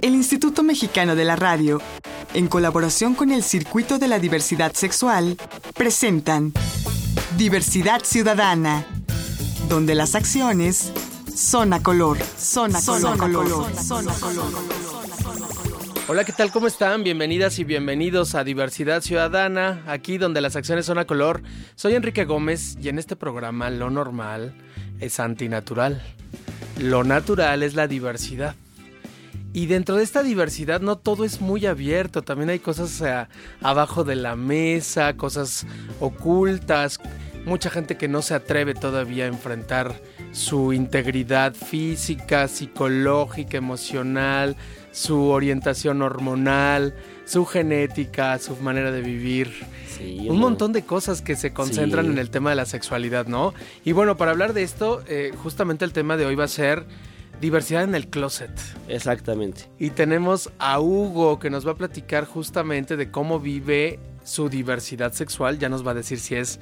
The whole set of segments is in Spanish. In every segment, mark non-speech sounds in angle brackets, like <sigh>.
El Instituto Mexicano de la Radio, en colaboración con el Circuito de la Diversidad Sexual, presentan Diversidad Ciudadana, donde las acciones son a color, son a color, color, son a color. Hola, ¿qué tal? ¿Cómo están? Bienvenidas y bienvenidos a Diversidad Ciudadana, aquí donde las acciones son a color. Soy Enrique Gómez y en este programa lo normal es antinatural. Lo natural es la diversidad. Y dentro de esta diversidad no todo es muy abierto, también hay cosas abajo de la mesa, cosas ocultas, mucha gente que no se atreve todavía a enfrentar su integridad física, psicológica, emocional, su orientación hormonal, su genética, su manera de vivir. un montón de cosas que se concentran en el tema de la sexualidad, ¿no? Y bueno, para hablar de esto, eh, justamente el tema de hoy va a ser Diversidad en el closet. Exactamente. Y tenemos a Hugo que nos va a platicar justamente de cómo vive su diversidad sexual. Ya nos va a decir si es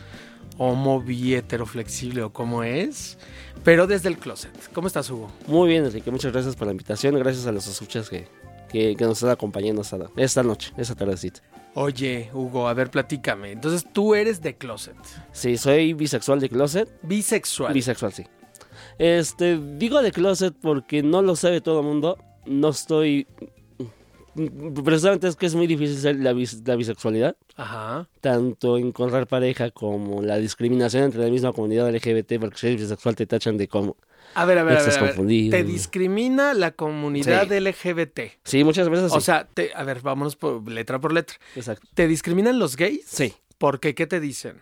homo, bi, heteroflexible o cómo es. Pero desde el closet. ¿Cómo estás, Hugo? Muy bien, Enrique. Muchas gracias por la invitación. Gracias a los escuchas que, que, nos están acompañando esta, esta noche, esta tardecita. Oye, Hugo, a ver, platícame. Entonces, tú eres de closet. Sí, soy bisexual de closet. Bisexual. Bisexual, sí. Este, digo de closet porque no lo sabe todo el mundo. No estoy. Precisamente es que es muy difícil ser la, bisexualidad. Ajá. Tanto encontrar pareja como la discriminación entre la misma comunidad LGBT, porque si eres bisexual te tachan de como. A ver, a ver, a ver, Te discrimina la comunidad LGBT. Sí, muchas veces. O sea, te, a ver, vámonos por letra por letra. Exacto. ¿Te discriminan los gays? Sí. ¿Por qué? ¿Qué te dicen?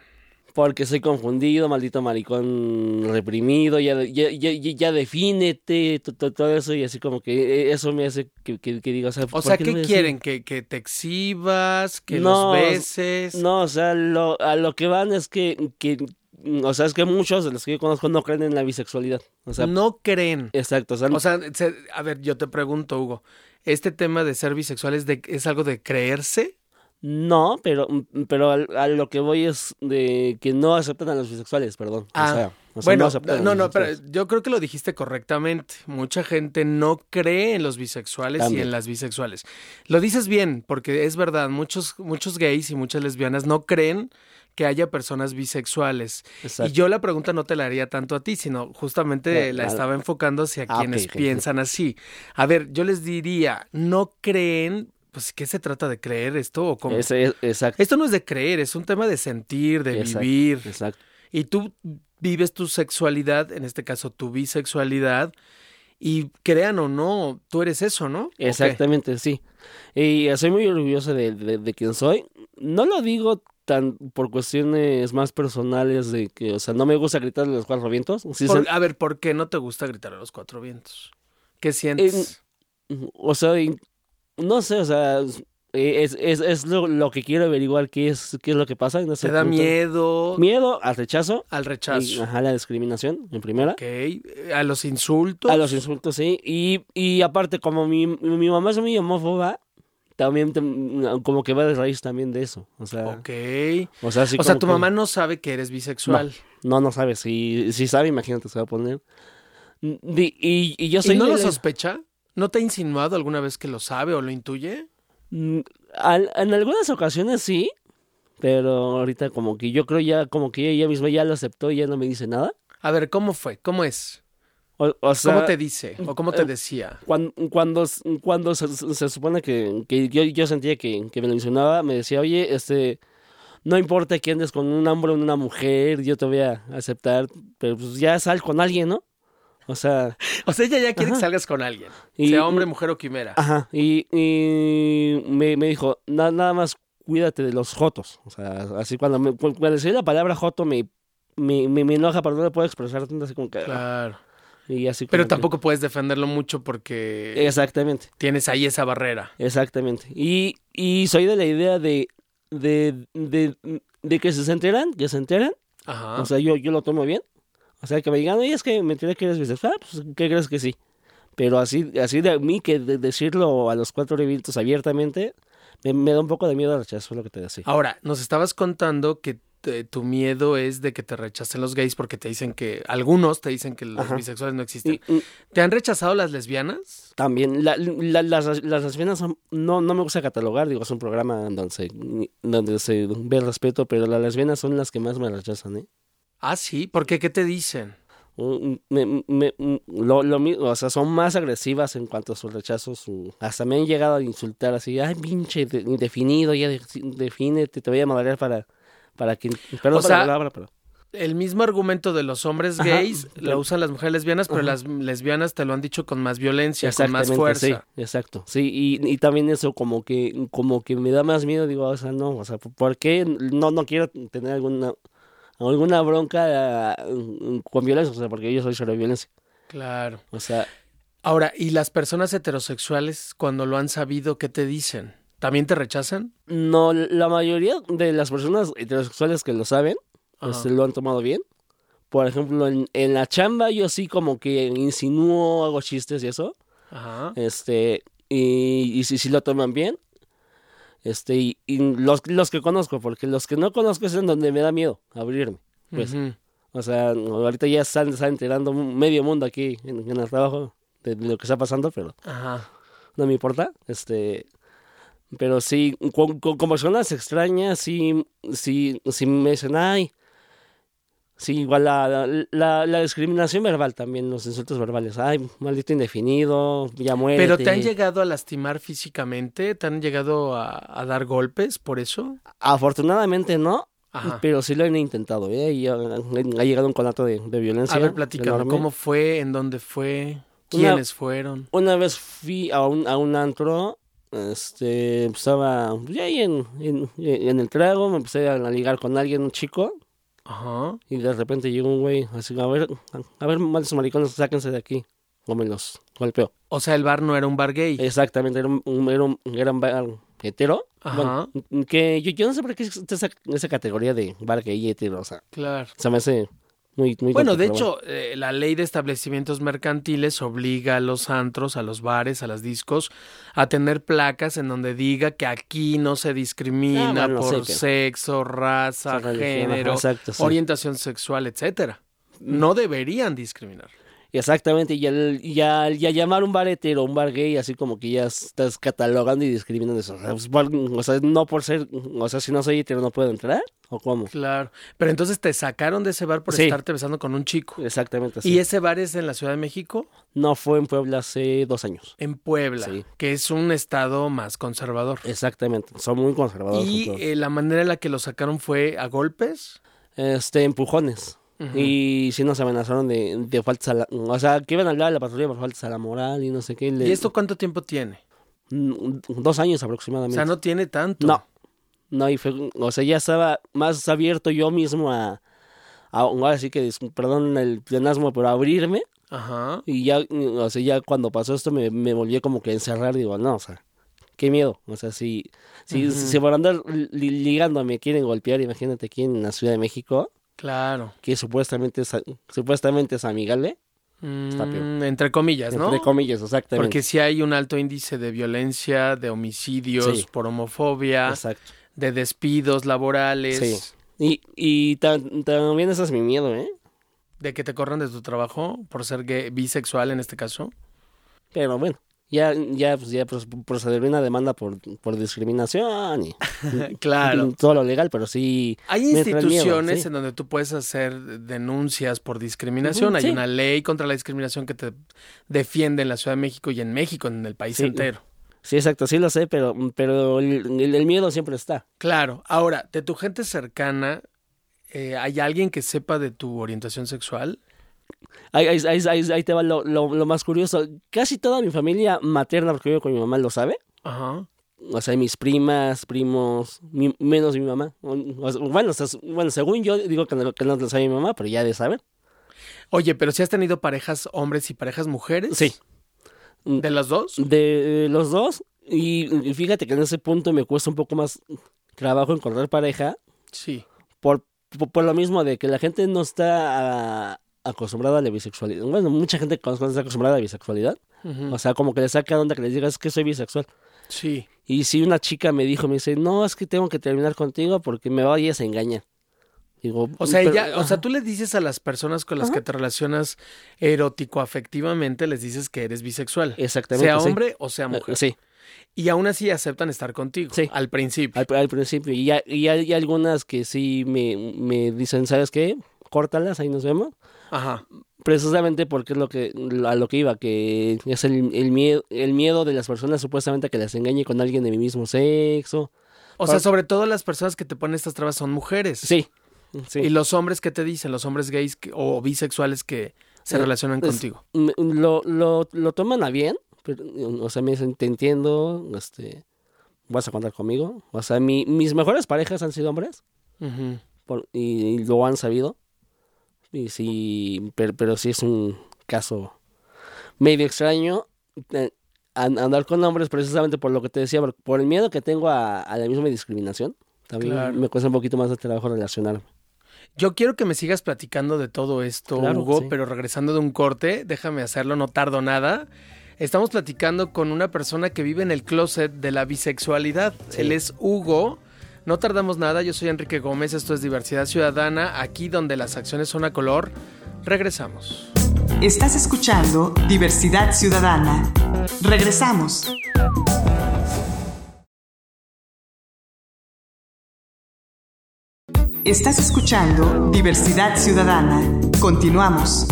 Porque soy confundido, maldito maricón reprimido, ya, ya, ya, ya defínete, todo eso, y así como que eso me hace que, que, diga, o sea, o sea ¿qué quieren? ¿Que, ¿Que, te exhibas? ¿Que no, los beses? No, o sea, lo, a lo que van es que, que, o sea, es que muchos de los que yo conozco no creen en la bisexualidad. O sea, no creen. Exacto. O sea, o sea a ver, yo te pregunto, Hugo, ¿este tema de ser bisexual es, de, es algo de creerse? No, pero, pero a, lo que voy es de que no aceptan a los bisexuales, perdón. Ah, bueno, no, no, pero yo creo que lo dijiste correctamente. Mucha gente no cree en los bisexuales y en las bisexuales. Lo dices bien, porque es verdad, muchos, muchos gays y muchas lesbianas no creen que haya personas bisexuales. Y yo la pregunta no te la haría tanto a ti, sino justamente la estaba enfocando hacia ah, quienes piensan así. A ver, yo les diría, no creen pues, ¿qué se trata de creer esto? ¿O cómo? exacto. Esto no es de creer, es un tema de sentir, de vivir. Exacto. Y tú vives tu sexualidad, en este caso tu bisexualidad, y crean o no, tú eres eso, ¿no? Exactamente, sí. Y soy muy orgulloso de, de, quién soy. No lo digo tan por cuestiones más personales de que, o sea, no me gusta gritar a los cuatro vientos. A ver, ¿por qué no te gusta gritar a los cuatro vientos? ¿Qué sientes? o sea, no sé, o sea, es, es, es lo, que quiero averiguar qué es, qué es lo que pasa. No ¿Te da miedo? Miedo al rechazo. Al rechazo. ajá, la discriminación, en primera. Ok, a los insultos. A los insultos, sí. Y, y aparte, como mi, mi mamá es muy homófoba, también como que va de raíz también de eso. O sea, ok. O sea, o sea tu mamá no sabe que eres bisexual. No, no, sabe. Si, si sabe, imagínate, se va a poner. Y, y, yo soy... ¿Y no lo sospecha? ¿No te ha insinuado alguna vez que lo sabe o lo intuye? Mm, en algunas ocasiones sí, pero ahorita como que yo creo ya como que ella misma ya lo aceptó y ya no me dice nada. A ver, ¿cómo fue? ¿Cómo es? O, sea, ¿Cómo te dice? ¿O cómo te eh, decía? Cuando, cuando, cuando se, supone que, que yo, yo, sentía que, que me lo insinuaba, me decía, oye, este, no importa que andes con un hombre o una mujer, yo te voy a aceptar, pero pues ya sal con alguien, ¿no? O sea. O sea, ella ya quiere que salgas con alguien. sea hombre, mujer o quimera. Ajá. Y, y me, me, dijo, nada más cuídate de los jotos. O sea, así cuando me cuando decía la palabra joto me, me, me, enoja, pero no le puedo expresar tanto así como que. Claro. Y así pero tampoco puedes defenderlo mucho porque. Exactamente. Tienes ahí esa barrera. Exactamente. Y, y soy de la idea de, de, de, de que se enteran, que se enteran. Ajá. O sea, yo, yo lo tomo bien. O sea, que me digan, oye, es que me enteré que eres bisexual, ah, pues, ¿qué crees que sí? Pero así, así de mí que de decirlo a los cuatro eventos abiertamente, me, da un poco de miedo al rechazo, es lo que te decía. Ahora, nos estabas contando que te- tu miedo es de que te rechacen los gays porque te dicen que, algunos te dicen que los Ajá. bisexuales no existen. Y- y ¿Te han rechazado las lesbianas? también, la- la- las, las lesbianas son, no, no me gusta catalogar, digo, es un programa donde se, donde se ve el respeto, pero las lesbianas son las que más me rechazan, ¿eh? Ah, sí, ¿por qué? ¿Qué te dicen? Mm, me- me- mm, lo, lo mi- o sea, son más agresivas en cuanto a su rechazo. Su, hasta me han llegado a insultar así, ay, pinche de- indefinido, ya de, defínete, te voy a madrear para, para que... Perdón O sea, la palabra, pero... El mismo argumento de los hombres Ajá, gays lo pero- usan las mujeres lesbianas, pero las lesbianas te lo han dicho con más violencia, con más fuerza. sí, exacto. Sí, y, y también eso como que, como que me da más miedo, digo, o sea, no, o sea, ¿por qué no, no quiero tener alguna, alguna bronca ah, con violencia? O sea, porque yo soy sobre violencia. Claro. O sea, Ahora, ¿y las personas heterosexuales cuando lo han sabido, qué te dicen? ¿También te rechazan? no, la mayoría de las personas heterosexuales que lo saben, este, lo han tomado bien. Por ejemplo, en, en la chamba yo sí como que insinúo, hago chistes y eso. Ajá. Este, y, y si, si lo toman bien. Este, y, y los, los que conozco, porque los que no conozco es en donde me da miedo abrirme. Pues, o sea, ahorita ya están, están enterando medio mundo aquí en, en el trabajo de lo que está pasando, pero Ajá. no me importa. Este, pero sí, con, con- con personas extrañas, sí, sí, sí me dicen, ay, sí, igual la, la, discriminación verbal también, los insultos verbales, ay, maldito indefinido, ya muere. ¿Pero te han llegado a lastimar físicamente? ¿Te han llegado a, a dar golpes por eso? Afortunadamente no, Ajá. pero sí lo han intentado, ¿eh? Y ha, ha llegado un conato de, de violencia. A ver, platícame. ¿cómo fue? ¿En dónde fue? Una- ¿Quiénes fueron? Una vez fui a un, a un antro, este, estaba ya ahí en, en, en el trago, me empecé a ligar con alguien, un chico, Ajá. y de repente llegó un güey, así, a ver, a ver, malditos maricones, sáquense de aquí, o me los golpeó. O sea, el bar no era un bar gay. Exactamente, era un, era un, era un bar hetero, Ajá. bueno, que yo, yo no sé por qué existe esa, esa categoría de bar gay hetero, o sea, Claro. se me hace muy, muy Bueno, de hecho, eh, la ley de establecimientos mercantiles obliga a los antros, a los bares, a las discos, a tener placas en donde diga que aquí no se discrimina Ah, bueno, por sí, sexo, raza, género, ajá, exacto, sí. orientación sexual, etcétera. No deberían discriminar. Exactamente, y al, y al- y al llamar un bar hetero, un bar gay, así como que ya estás catalogando y discriminando eso. O sea, pues, o sea, no por ser, o sea, si no soy hetero no puedo entrar, ¿o cómo? Claro. Pero entonces te sacaron de ese bar por Sí. estarte besando con un chico. Exactamente así. ¿Y ese bar es en la Ciudad de México? No fue en Puebla hace dos años. En Puebla, Sí. que es un estado más conservador. Exactamente, son muy conservadores. Y eh, la manera en la que lo sacaron fue a golpes. Este, empujones. Y sí nos amenazaron de, de faltas a la... O sea, que iban a hablar a la patrulla por faltas a la moral y no sé qué. le- ¿Y esto cuánto tiempo tiene? Mm, Dos años O aproximadamente. sea, no tiene tanto. No, no, y fue, o sea, ya estaba más abierto yo mismo a, a ahora sí que, perdón el plenasmo, pero a abrirme, Ajá. y ya, o sea, ya cuando pasó esto me, me volví como que a encerrar, digo, no, o sea, qué miedo, o sea, si, si, Ujú. si por andar li- ligando me quieren golpear, imagínate aquí en la Ciudad de México, Claro. que supuestamente es, supuestamente es amigable, Está peor. Mm, entre comillas, ¿no? entre comillas, exactamente. Porque si hay un alto índice de violencia, de homicidios Sí. por homofobia, Exacto. de despidos laborales, Sí. Y, y tan- también ese es mi miedo, ¿eh? de que te corran de tu trabajo por ser gay- bisexual en este caso. Pero bueno, ya, ya, pues, ya procederé una demanda por, por discriminación y <laughs> claro. todo lo legal, pero sí. Hay miedo, instituciones sí. en donde tú puedes hacer denuncias por discriminación. Hay sí. una ley contra la discriminación que te defiende en la Ciudad de México y en México, en el país Sí. entero. Sí, exacto, sí lo sé, pero, pero el miedo siempre está. Claro. Ahora, de tu gente cercana, eh, ¿hay alguien que sepa de tu orientación sexual? Ahí, ahí, ahí, ahí- te va lo, lo, lo más curioso. Casi toda mi familia materna, porque vivo con mi mamá, lo sabe. Ajá. O sea, mis primas, primos, mi- menos mi mamá. Bueno, o sea, bueno, según yo digo que no, que no lo sabe mi mamá, pero ya de saber. Oye, pero si has tenido parejas hombres y parejas mujeres. Sí. ¿De las dos? De los dos. Y, y fíjate que en ese punto me cuesta un poco más trabajo encontrar pareja. Sí. por, por, por lo mismo de que la gente no está acostumbrada a la bisexualidad. Bueno, mucha gente no está acostumbrada a la bisexualidad. O sea, como que le saca onda que les digas que soy bisexual. Sí. Y si una chica me dijo, me dice, no, es que tengo que terminar contigo porque me vayas a engañar. Digo, O sea, pero- ella, o sea, tú le dices a las personas con las que te relacionas erótico afectivamente, les dices que eres bisexual. Exactamente, Sea sí. hombre o sea Eh, mujer. Sí, Y aún así aceptan estar contigo. Sí. Al principio. al, al principio. Y, ya- y hay algunas que sí me, me dicen, ¿sabes qué? Córtalas, ahí nos vemos. Ajá. Precisamente porque es lo que a lo que iba, que es el, el miedo el miedo de las personas supuestamente a que las engañe con alguien de mi mismo sexo. O sea, sobre todo las personas que te ponen estas trabas son mujeres. Sí, sí. Y los hombres que te dicen, los hombres gays que- o bisexuales que se Eh, relacionan es- contigo. lo, lo, lo toman a bien, pero, o sea, me dicen, te entiendo, este, vas a contar conmigo. O sea, mi, mis mejores parejas han sido hombres por- y, lo han sabido. Y sí, pero, pero sí es un caso medio extraño eh, an- andar con hombres precisamente por lo que te decía, por, por el miedo que tengo a, a la misma discriminación. También Claro. me cuesta un poquito más de trabajo relacionarme. Yo quiero que me sigas platicando de todo esto, Claro, Hugo, sí. pero regresando de un corte, déjame hacerlo, no tardo nada. Estamos platicando con una persona que vive en el closet de la bisexualidad. Sí. Él es Hugo. No tardamos nada, yo soy Enrique Gómez, esto es Diversidad Ciudadana, aquí donde las acciones son a color. Regresamos. Estás escuchando Diversidad Ciudadana. Regresamos. Estás escuchando Diversidad Ciudadana. Continuamos.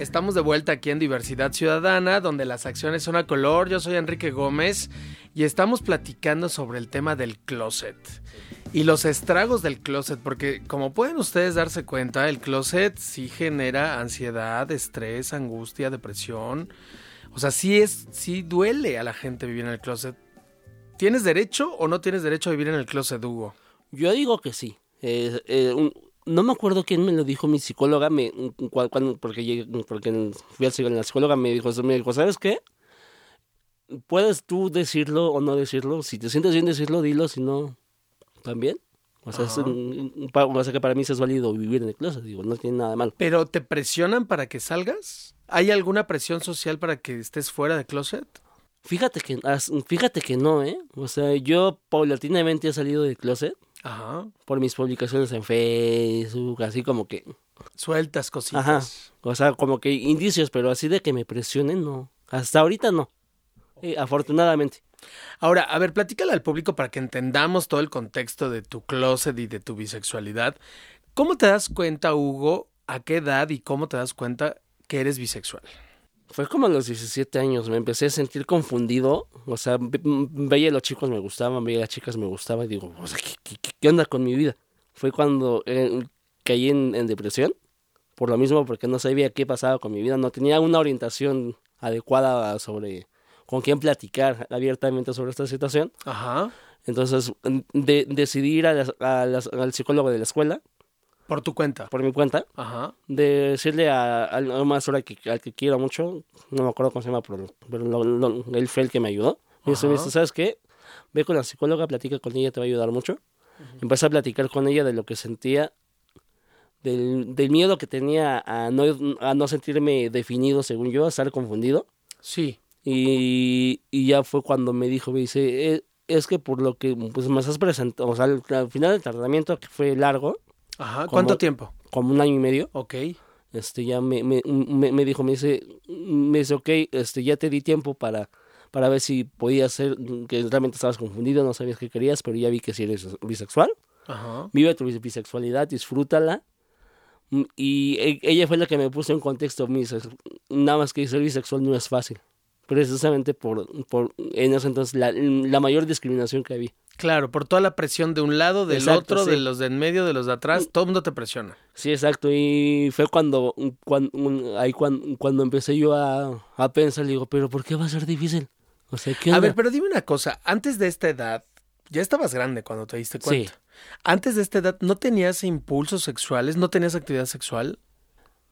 Estamos de vuelta aquí en Diversidad Ciudadana, donde las acciones son a color. Yo soy Enrique Gómez y estamos platicando sobre el tema del closet y los estragos del closet, porque como pueden ustedes darse cuenta, el closet sí genera ansiedad, estrés, angustia, depresión. O sea, sí es, sí duele a la gente vivir en el closet. ¿Tienes derecho o no tienes derecho a vivir en el closet, Hugo? Yo digo que sí. Eh, eh, un- no me acuerdo quién me lo dijo mi psicóloga, me, cuando, porque, llegué- porque fui al psico- la psicóloga, me dijo, me dijo, ¿sabes qué? Puedes tú decirlo o no decirlo. Si te sientes bien decirlo, dilo. Si no, también. O sea, es Ajá. un- un pa- o sea que para mí es válido vivir en el closet. Digo, no tiene nada de malo. ¿Pero te presionan para que salgas? ¿Hay alguna presión social para que estés fuera de closet? Fíjate que, fíjate que no, ¿eh? O sea, yo paulatinamente he salido del closet Ajá. por mis publicaciones en Facebook, así como que Sueltas cositas. Ajá. O sea, como que indicios, pero así de que me presionen, no. Hasta ahorita no. Eh, afortunadamente. Ahora, a ver, platícale al público para que entendamos todo el contexto de tu closet y de tu bisexualidad. ¿Cómo te das cuenta, Hugo, a qué edad y cómo te das cuenta que eres bisexual? Fue como a los 17 años, me empecé a sentir confundido. O sea, ve- m- veía a los chicos me gustaban, veía a las chicas me gustaban y digo, o sea, ¿qué, qué- qué- qué onda con mi vida? Fue cuando eh, caí en, en depresión, por lo mismo porque no sabía qué pasaba con mi vida, no tenía una orientación adecuada sobre con quién platicar abiertamente sobre esta situación. Ajá. Entonces de- decidí ir a las- a las- al psicólogo de la escuela Por tu cuenta. por mi cuenta, Ajá. de decirle a, a maestra que, al que quiero mucho, no me acuerdo cómo se llama, pero, pero lo- lo- él fue el que me ayudó. Me dice, Ajá. ¿sabes qué? Ve con la psicóloga, platica con ella, te va a ayudar mucho. Empecé a platicar con ella de lo que sentía, del, del miedo que tenía a no, a no sentirme definido, según yo, a estar confundido. Sí. Y, y ya fue cuando me dijo, me dice, "Eh, es que por lo que pues, me estás presentando, o sea, al, al final del tratamiento, que fue largo, Ajá. Como- ¿Cuánto tiempo? como un año y medio, Ok. este ya me, me, me, me dijo, me dice, me dice, ok, este, ya te di tiempo para, para ver si podías ser, que realmente estabas confundido, no sabías qué querías, pero ya vi que si eres bisexual, Ajá. vive tu bis- bisexualidad, disfrútala. Mm, Y e- ella fue la que me puso en contexto, nada más que ser bisexual no es fácil, precisamente por, por en ese entonces, la, la mayor discriminación que había. Claro, por toda la presión de un lado, del Exacto, otro, sí. de los de en medio, de los de atrás, todo el mundo te presiona. Sí, exacto. Y fue cuando, cuando ahí cuando, cuando empecé yo a, a pensar, digo, pero ¿por qué va a ser difícil? O sea, ¿qué A ver, pero dime una cosa, antes de esta edad, ya estabas grande cuando te diste cuenta. Sí. Antes de esta edad, ¿no tenías impulsos sexuales? ¿No tenías actividad sexual?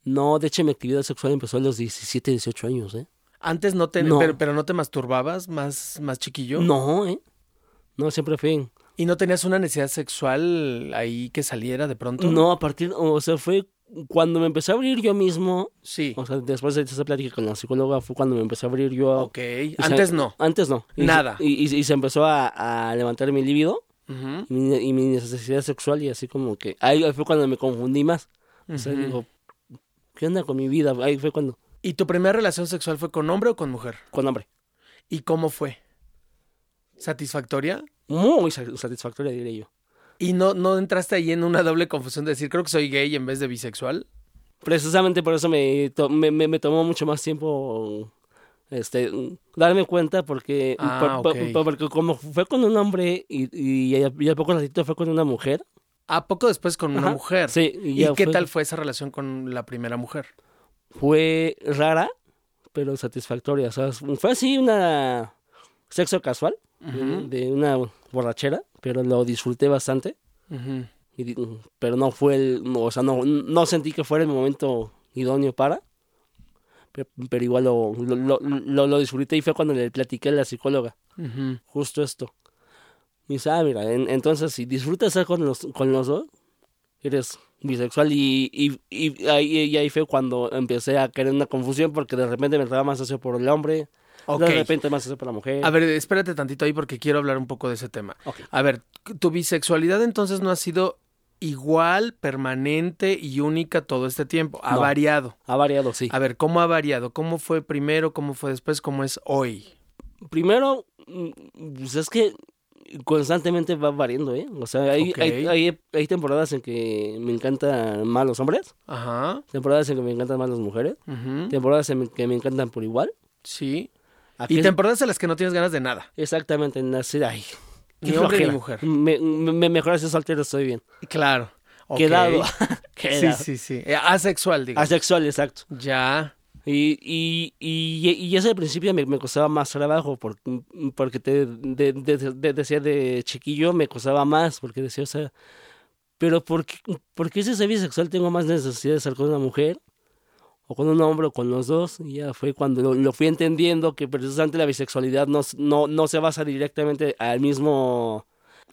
No, de hecho mi actividad sexual empezó a los 17, 18 años, ¿eh? Antes no te, No. pero, pero no te masturbabas más, más chiquillo. No, ¿eh? No, siempre fue. ¿Y no tenías una necesidad sexual ahí que saliera de pronto? No, a partir, o sea, fue cuando me empecé a abrir yo mismo, Sí. o sea, después de esa plática con la psicóloga, fue cuando me empecé a abrir yo. Ok. Antes no. Antes no. Y se- Nada. Y, y- y se empezó a, a levantar mi libido. Y mi, y mi necesidad sexual y así como que ahí fue cuando me confundí más. O sea, digo, ¿qué onda con mi vida? Ahí fue cuando, ¿Y tu primera relación sexual fue con hombre o con mujer? con hombre. ¿Y cómo fue? ¿Satisfactoria? Muy sa- satisfactoria, diré yo. ¿Y no, no entraste ahí en una doble confusión de decir, creo que soy gay en vez de bisexual? Precisamente por eso me, to- me, me- me tomó mucho más tiempo este darme cuenta porque, Ah, por- por- porque como fue con un hombre y, y, y a poco ratito fue con una mujer. ¿A poco después con una mujer? Sí, ¿Y qué fue- tal fue esa relación con la primera mujer? Fue rara, pero satisfactoria. O sea, fue así una sexo casual, De una borrachera, pero lo disfruté bastante. Y pero no fue el, no, o sea, no, no sentí que fuera el momento idóneo para, pero, pero igual lo, lo, lo, disfruté y fue cuando le platiqué a la psicóloga, justo esto. Y dice, ah, mira, en- entonces si disfrutas estar con los, con los dos, eres bisexual y, y, y, ahí, y ahí fue cuando empecé a caer en una confusión porque de repente me entraba más hacia por el hombre, Ok. de repente más hacia por la mujer. A ver, espérate tantito ahí porque quiero hablar un poco de ese tema. A ver, tu bisexualidad entonces no ha sido igual, permanente y única todo este tiempo. Ha No. variado. Ha variado, sí. A ver, ¿cómo ha variado? ¿Cómo fue primero? ¿Cómo fue después? ¿Cómo es hoy? Primero, mm, pues es que constantemente va variando, ¿eh? O sea, hay, hay, hay, hay temporadas en que me encantan más los hombres, Ajá. temporadas en que me encantan más las mujeres, ujú, temporadas en que me encantan por igual. Sí. Y temporadas en las que no tienes ganas de nada. Exactamente, en nacer, ay, qué Ni hombre ni mujer. Me, me, mejor si soltero estoy bien. Claro. Ok. Quedado. <laughs> Sí, Quedado. sí, sí. Eh, Asexual, digo. Asexual, exacto. Ya. Y, y, y, y eso al principio me, me costaba más trabajo porque, porque te de- de- de- decía de chiquillo me costaba más porque decía, o sea, pero ¿por qué, por qué si soy bisexual tengo más necesidad de estar con una mujer? O con un hombre o con los dos. Y ya fue cuando lo, lo fui entendiendo que precisamente la bisexualidad no, no, no se basa directamente al mismo...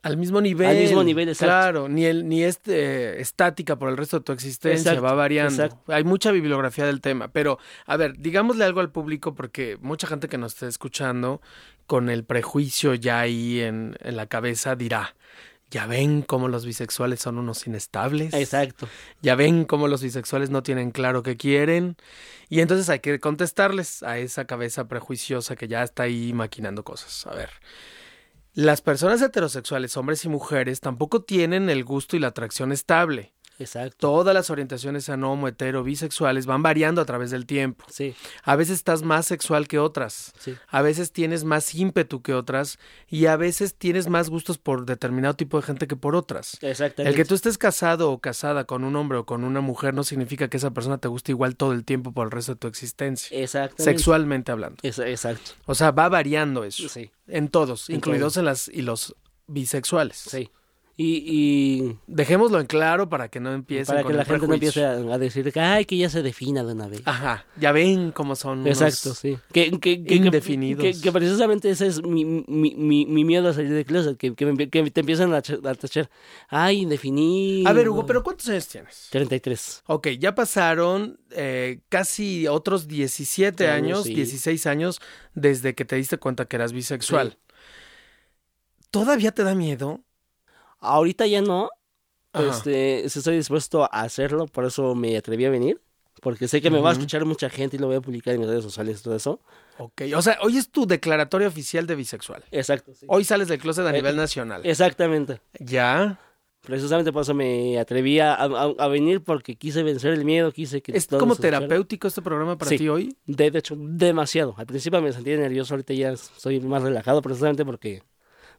Al mismo nivel. Al mismo nivel, exacto. Claro, ni, el, ni es eh, estática por el resto de tu existencia, Exacto, va variando. exacto. Hay mucha bibliografía del tema, pero a ver, digámosle algo al público porque mucha gente que nos esté escuchando con el prejuicio ya ahí en, en la cabeza dirá, ya ven cómo los bisexuales son unos inestables. Exacto. Ya ven cómo los bisexuales no tienen claro qué quieren. Y entonces hay que contestarles a esa cabeza prejuiciosa que ya está ahí maquinando cosas. A ver. Las personas heterosexuales, hombres y mujeres, tampoco tienen el gusto y la atracción estable. Exacto. Todas las orientaciones sean homo, hetero, bisexuales van variando a través del tiempo. Sí, A veces estás más sexual que otras. sí. A veces tienes más ímpetu que otras. Y a veces tienes más gustos por determinado tipo de gente que por otras. Exactamente. El que tú estés casado o casada con un hombre o con una mujer no significa que esa persona te guste igual todo el tiempo por el resto de tu existencia. Exactamente. Sexualmente hablando. Exacto. O sea, va variando eso. Sí, En todos, En incluidos en las y los bisexuales. sí. Y, y Dejémoslo en claro para que no empiecen para con que la gente no prejuicio. empiece a, a decir que, ay, que ya se defina de una vez. Ajá, ya ven cómo son unos- Exacto, sí. Que, que, que- Indefinidos. Que, que precisamente ese es mi, mi, mi, mi miedo a salir de closet, que, que, me- que te empiezan a, ch- a tachar. Ay, indefinido. A ver, Hugo, pero ¿cuántos años tienes? 33. Ok, ya pasaron eh, casi otros 17 Años, años, sí. 16 años desde que te diste cuenta que eras bisexual. ¿Todavía te da miedo? Ahorita ya no. Ajá. Este, estoy dispuesto a hacerlo, por eso me atreví a venir. Porque sé que me va a escuchar mucha gente y lo voy a publicar en mis redes sociales y todo eso. Ok, o sea, hoy es tu declaratoria oficial de bisexual. Exacto. sí. Hoy sales del closet a Eh, nivel nacional. Exactamente. ¿Ya? Precisamente por eso me atreví a, a- a venir porque quise vencer el miedo, quise que ¿Es como terapéutico este programa para Sí. ti hoy? De, de hecho, demasiado. Al principio me sentía nervioso, ahorita ya soy más relajado precisamente porque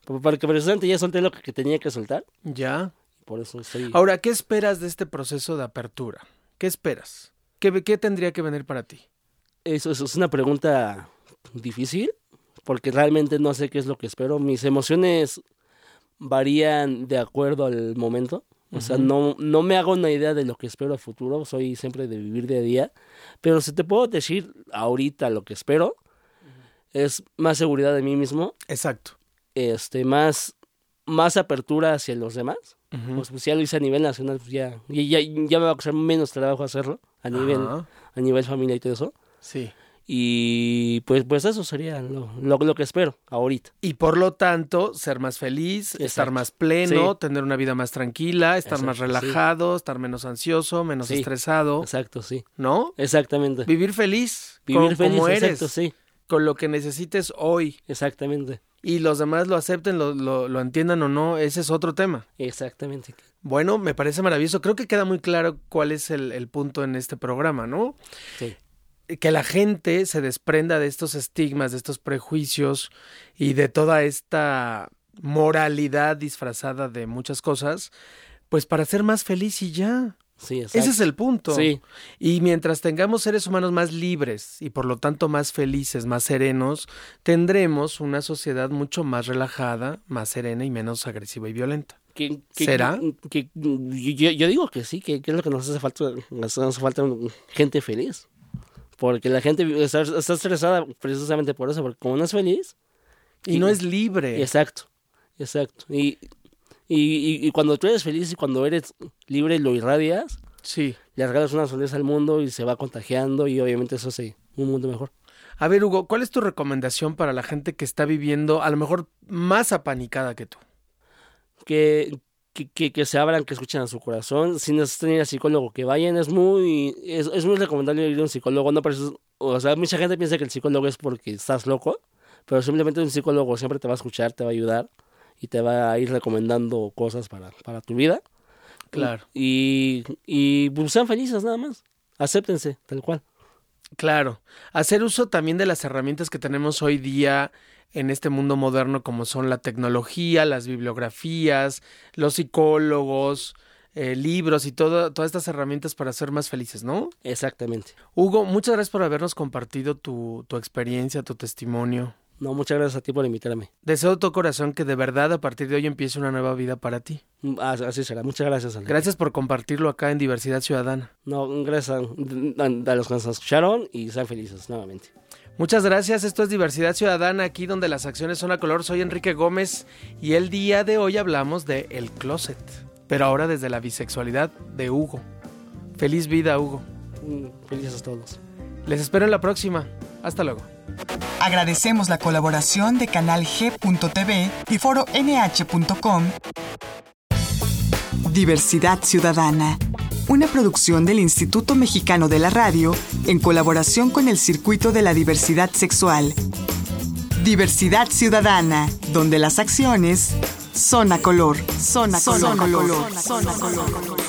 porque precisamente ya solté lo que tenía que soltar. ¿Ya? Por eso estoy... Ahora, ¿qué esperas de este proceso de apertura? ¿Qué esperas? ¿Qué, qué tendría que venir para ti? Eso, eso es una pregunta difícil porque realmente no sé qué es lo que espero. Mis emociones varían de acuerdo al momento. O sea, no, no me hago una idea de lo que espero a futuro. Soy siempre de vivir día a día. Pero si te puedo decir ahorita lo que espero, es más seguridad de mí mismo, Exacto. Este, más, más apertura hacia los demás. Pues, pues ya lo hice a nivel nacional, pues ya, ya, ya, ya me va a costar menos trabajo hacerlo a nivel, Ajá. a nivel familia y todo eso. Sí. Y pues, pues eso sería lo, lo, lo que espero ahorita. Y por lo tanto, ser más feliz, estar más pleno, Sí. tener una vida más tranquila, estar más sí. relajado, estar menos ansioso, menos Sí. estresado, Exacto, sí. ¿no? Exactamente. Vivir feliz, Vivir con- feliz, como eres, exacto, sí. con lo que necesites hoy. Exactamente. Y los demás lo acepten, lo, lo, lo entiendan o no, ese es otro tema. Exactamente. Bueno, me parece maravilloso. Creo que queda muy claro cuál es el, el punto en este programa, ¿no? Sí. que la gente se desprenda de estos estigmas, de estos prejuicios y de toda esta moralidad disfrazada de muchas cosas, pues para ser más feliz y ya. Sí, exacto. Ese es el punto. Sí, Y mientras tengamos seres humanos más libres y por lo tanto más felices, más serenos, tendremos una sociedad mucho más relajada, más serena y menos agresiva y violenta. que, que- ¿Será? que- yo, yo digo que sí, que, es lo que nos hace falta, nos hace falta gente feliz. Porque la gente está, está estresada precisamente por eso, porque como no es feliz, Y Y- no es libre. exacto, exacto. Y, y, y- y cuando tú eres feliz y cuando eres libre lo irradias, Sí. le regalas una sonrisa al mundo y se va contagiando y obviamente eso hace un mundo mejor. A ver, Hugo, ¿cuál es tu recomendación para la gente que está viviendo a lo mejor más apanicada que tú? que, que, que, que se abran, que escuchen a su corazón. Si necesitan ir al psicólogo, que vayan. Es muy, es, es muy recomendable ir a un psicólogo. No parece- o sea, mucha gente piensa que el psicólogo es porque estás loco, pero simplemente un psicólogo siempre te va a escuchar, te va a ayudar y te va a ir recomendando cosas para, para tu vida. Claro. Y, y pues, sean felices nada más. Acéptense, tal cual. Claro. Hacer uso también de las herramientas que tenemos hoy día en este mundo moderno, como son la tecnología, las bibliografías, los psicólogos, eh, libros y todo, todas estas herramientas para ser más felices, ¿no? Exactamente. Hugo, muchas gracias por habernos compartido tu, tu experiencia, tu testimonio. No, muchas gracias a ti por invitarme. Deseo de todo corazón que de verdad a partir de hoy empiece una nueva vida para ti. Ah, Así será. Muchas gracias, Ale. Gracias por compartirlo acá en Diversidad Ciudadana. No, gracias a, a- a los que nos escucharon y sean felices nuevamente. Muchas gracias, esto es Diversidad Ciudadana, aquí donde las acciones son a color. Soy Enrique Gómez y el día de hoy hablamos de El Closet, pero ahora desde la bisexualidad de Hugo. Feliz vida, Hugo. Mm, Felices todos. Les espero en la próxima. Hasta luego. Agradecemos la colaboración de Canal G.tv y Foro NH.com. Diversidad Ciudadana, una producción del Instituto Mexicano de la Radio en colaboración con el Circuito de la Diversidad Sexual. Diversidad Ciudadana, donde las acciones son a color, son a color, son a color, son a color.